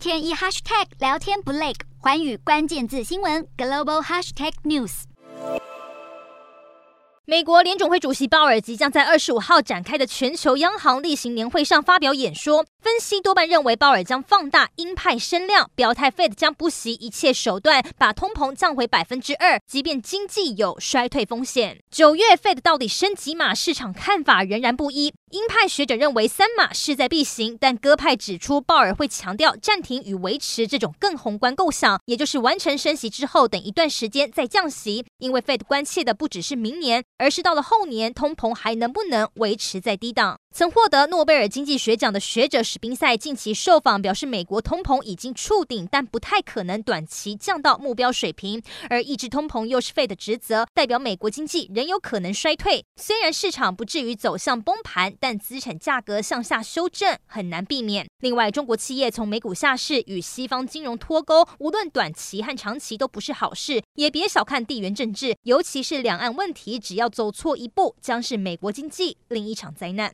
天一 hashtag 聊天不累，环宇关键字新闻 global hashtag news。美国联总会主席鲍尔即将在二十五号展开的全球央行例行年会上发表演说。分析多半认为，鲍尔将放大鹰派声量，表态 Fed 将不惜一切手段把通膨降回百分之二，即便经济有衰退风险。九月 Fed 到底升几码？市场看法仍然不一。鹰派学者认为三码势在必行，但鸽派指出，鲍尔会强调暂停与维持这种更宏观构想，也就是完成升息之后，等一段时间再降息。因为 Fed 关切的不只是明年，而是到了后年，通膨还能不能维持在低档。曾获得诺贝尔经济学奖的学者史宾塞近期受访表示，美国通膨已经触顶，但不太可能短期降到目标水平。而抑制通膨又是费的职责，代表美国经济仍有可能衰退。虽然市场不至于走向崩盘，但资产价格向下修正很难避免。另外，中国企业从美股下市与西方金融脱钩，无论短期和长期都不是好事。也别小看地缘政治，尤其是两岸问题，只要走错一步，将是美国经济另一场灾难。